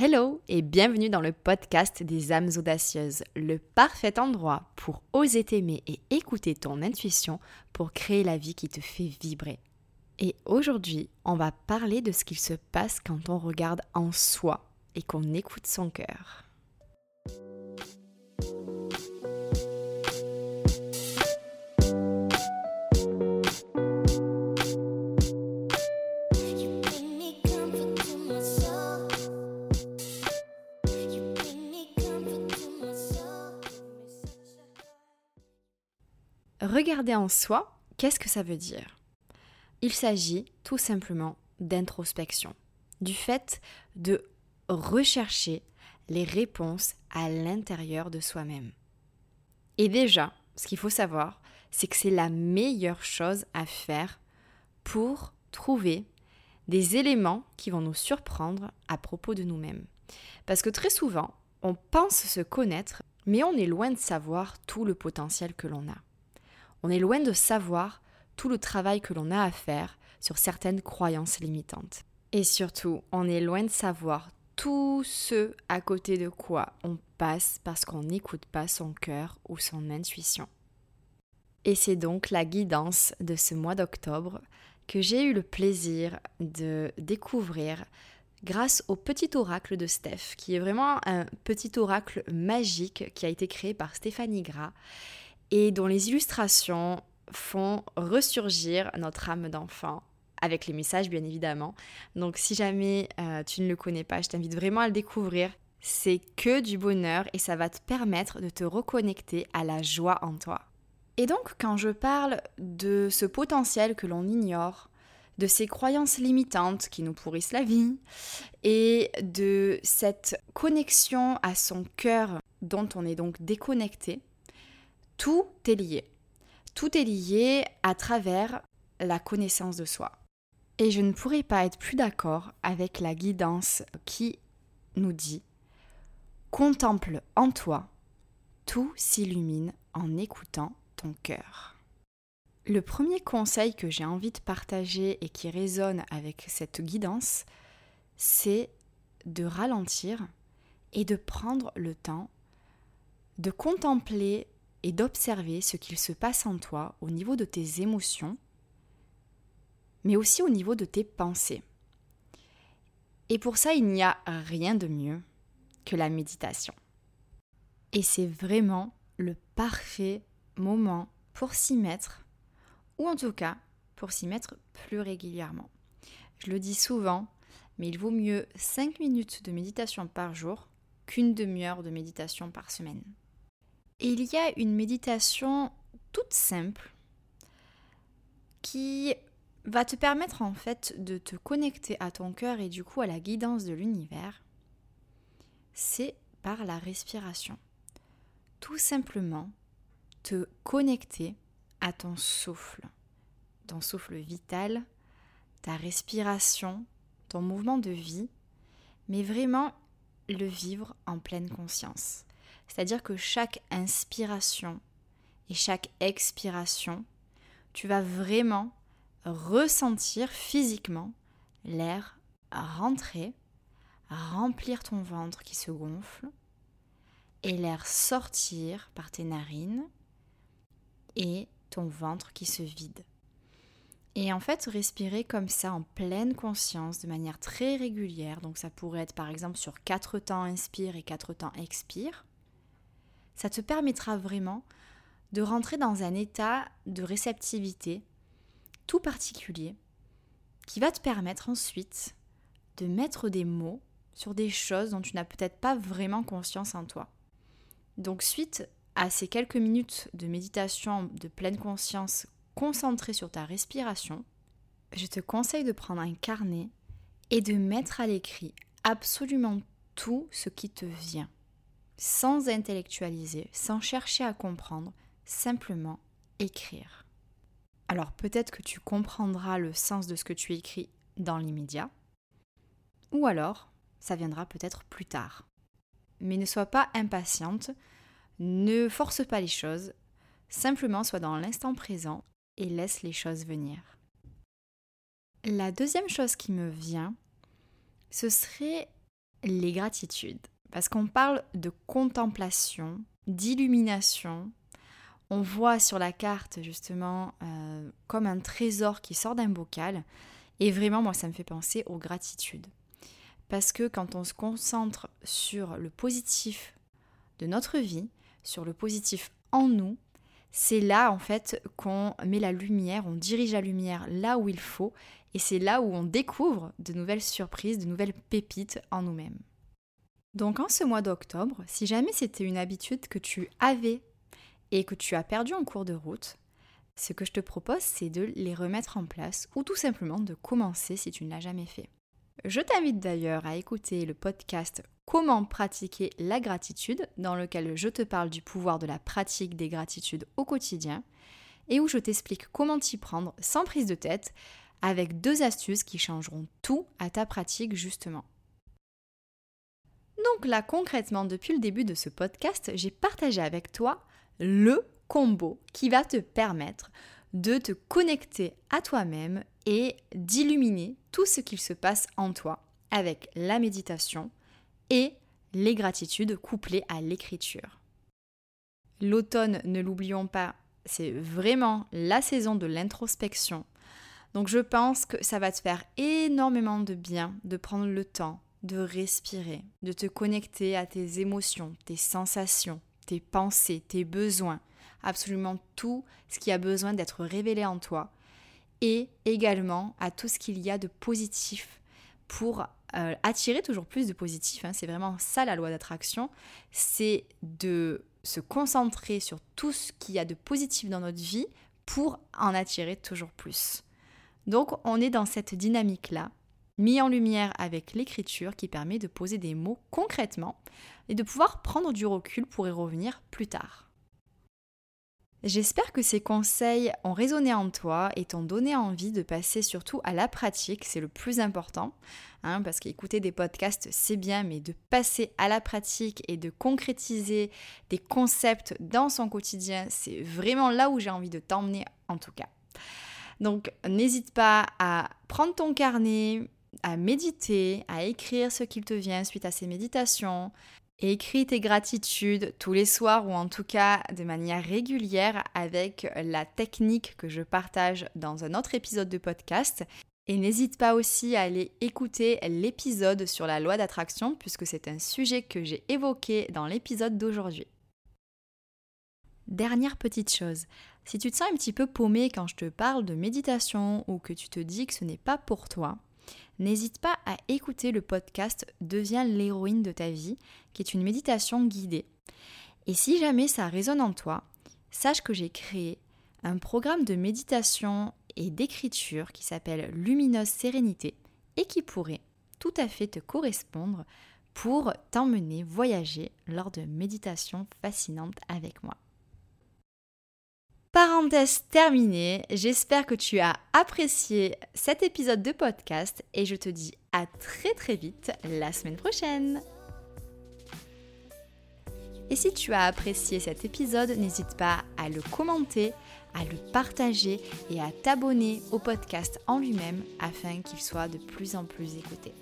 Hello et bienvenue dans le podcast des âmes audacieuses, le parfait endroit pour oser t'aimer et écouter ton intuition pour créer la vie qui te fait vibrer. Et aujourd'hui, on va parler de ce qu'il se passe quand on regarde en soi et qu'on écoute son cœur. Regarder en soi, qu'est-ce que ça veut dire? Il s'agit tout simplement d'introspection, du fait de rechercher les réponses à l'intérieur de soi-même. Et déjà, ce qu'il faut savoir, c'est que c'est la meilleure chose à faire pour trouver des éléments qui vont nous surprendre à propos de nous-mêmes. Parce que très souvent, on pense se connaître, mais on est loin de savoir tout le potentiel que l'on a on est loin de savoir tout le travail que l'on a à faire sur certaines croyances limitantes. Et surtout, on est loin de savoir tout ce à côté de quoi on passe parce qu'on n'écoute pas son cœur ou son intuition. Et c'est donc la guidance de ce mois d'octobre que j'ai eu le plaisir de découvrir grâce au petit oracle de Steph, qui est vraiment un petit oracle magique qui a été créé par Stéphanie Gras et dont les illustrations font ressurgir notre âme d'enfant avec les messages bien évidemment. Donc si jamais euh, tu ne le connais pas, je t'invite vraiment à le découvrir. C'est que du bonheur et ça va te permettre de te reconnecter à la joie en toi. Et donc quand je parle de ce potentiel que l'on ignore, de ces croyances limitantes qui nous pourrissent la vie et de cette connexion à son cœur dont on est donc déconnecté, tout est lié. Tout est lié à travers la connaissance de soi. Et je ne pourrais pas être plus d'accord avec la guidance qui nous dit Contemple en toi, tout s'illumine en écoutant ton cœur. Le premier conseil que j'ai envie de partager et qui résonne avec cette guidance, c'est de ralentir et de prendre le temps de contempler et d'observer ce qu'il se passe en toi au niveau de tes émotions, mais aussi au niveau de tes pensées. Et pour ça, il n'y a rien de mieux que la méditation. Et c'est vraiment le parfait moment pour s'y mettre, ou en tout cas pour s'y mettre plus régulièrement. Je le dis souvent, mais il vaut mieux 5 minutes de méditation par jour qu'une demi-heure de méditation par semaine. Il y a une méditation toute simple qui va te permettre en fait de te connecter à ton cœur et du coup à la guidance de l'univers. C'est par la respiration. Tout simplement te connecter à ton souffle, ton souffle vital, ta respiration, ton mouvement de vie, mais vraiment le vivre en pleine conscience. C'est-à-dire que chaque inspiration et chaque expiration, tu vas vraiment ressentir physiquement l'air rentrer, remplir ton ventre qui se gonfle et l'air sortir par tes narines et ton ventre qui se vide. Et en fait, respirer comme ça en pleine conscience, de manière très régulière, donc ça pourrait être par exemple sur 4 temps inspire et 4 temps expire, ça te permettra vraiment de rentrer dans un état de réceptivité tout particulier qui va te permettre ensuite de mettre des mots sur des choses dont tu n'as peut-être pas vraiment conscience en toi. Donc suite à ces quelques minutes de méditation de pleine conscience concentrée sur ta respiration, je te conseille de prendre un carnet et de mettre à l'écrit absolument tout ce qui te vient sans intellectualiser, sans chercher à comprendre, simplement écrire. Alors peut-être que tu comprendras le sens de ce que tu écris dans l'immédiat, ou alors ça viendra peut-être plus tard. Mais ne sois pas impatiente, ne force pas les choses, simplement sois dans l'instant présent et laisse les choses venir. La deuxième chose qui me vient, ce serait les gratitudes. Parce qu'on parle de contemplation, d'illumination. On voit sur la carte justement euh, comme un trésor qui sort d'un bocal. Et vraiment, moi, ça me fait penser aux gratitudes. Parce que quand on se concentre sur le positif de notre vie, sur le positif en nous, c'est là en fait qu'on met la lumière, on dirige la lumière là où il faut, et c'est là où on découvre de nouvelles surprises, de nouvelles pépites en nous-mêmes. Donc en ce mois d'octobre, si jamais c'était une habitude que tu avais et que tu as perdu en cours de route, ce que je te propose, c'est de les remettre en place ou tout simplement de commencer si tu ne l'as jamais fait. Je t'invite d'ailleurs à écouter le podcast Comment pratiquer la gratitude, dans lequel je te parle du pouvoir de la pratique des gratitudes au quotidien et où je t'explique comment t'y prendre sans prise de tête avec deux astuces qui changeront tout à ta pratique justement. Donc là concrètement, depuis le début de ce podcast, j'ai partagé avec toi le combo qui va te permettre de te connecter à toi-même et d'illuminer tout ce qu'il se passe en toi avec la méditation et les gratitudes couplées à l'écriture. L'automne, ne l'oublions pas, c'est vraiment la saison de l'introspection. Donc je pense que ça va te faire énormément de bien de prendre le temps de respirer, de te connecter à tes émotions, tes sensations, tes pensées, tes besoins, absolument tout ce qui a besoin d'être révélé en toi et également à tout ce qu'il y a de positif pour euh, attirer toujours plus de positif. Hein. C'est vraiment ça la loi d'attraction, c'est de se concentrer sur tout ce qu'il y a de positif dans notre vie pour en attirer toujours plus. Donc on est dans cette dynamique-là, mis en lumière avec l'écriture qui permet de poser des mots concrètement et de pouvoir prendre du recul pour y revenir plus tard. J'espère que ces conseils ont résonné en toi et t'ont donné envie de passer surtout à la pratique, c'est le plus important, hein, parce qu'écouter des podcasts c'est bien, mais de passer à la pratique et de concrétiser des concepts dans son quotidien, c'est vraiment là où j'ai envie de t'emmener en tout cas. Donc n'hésite pas à prendre ton carnet, à méditer, à écrire ce qu'il te vient suite à ces méditations, écris tes gratitudes tous les soirs ou en tout cas de manière régulière avec la technique que je partage dans un autre épisode de podcast. Et n'hésite pas aussi à aller écouter l'épisode sur la loi d'attraction puisque c'est un sujet que j'ai évoqué dans l'épisode d'aujourd'hui. Dernière petite chose, si tu te sens un petit peu paumé quand je te parle de méditation ou que tu te dis que ce n'est pas pour toi, n'hésite pas à écouter le podcast Deviens l'héroïne de ta vie, qui est une méditation guidée. Et si jamais ça résonne en toi, sache que j'ai créé un programme de méditation et d'écriture qui s'appelle Lumineuse Sérénité et qui pourrait tout à fait te correspondre pour t'emmener voyager lors de méditations fascinantes avec moi. Parenthèse terminée, j'espère que tu as apprécié cet épisode de podcast et je te dis à très très vite la semaine prochaine. Et si tu as apprécié cet épisode, n'hésite pas à le commenter, à le partager et à t'abonner au podcast en lui-même afin qu'il soit de plus en plus écouté.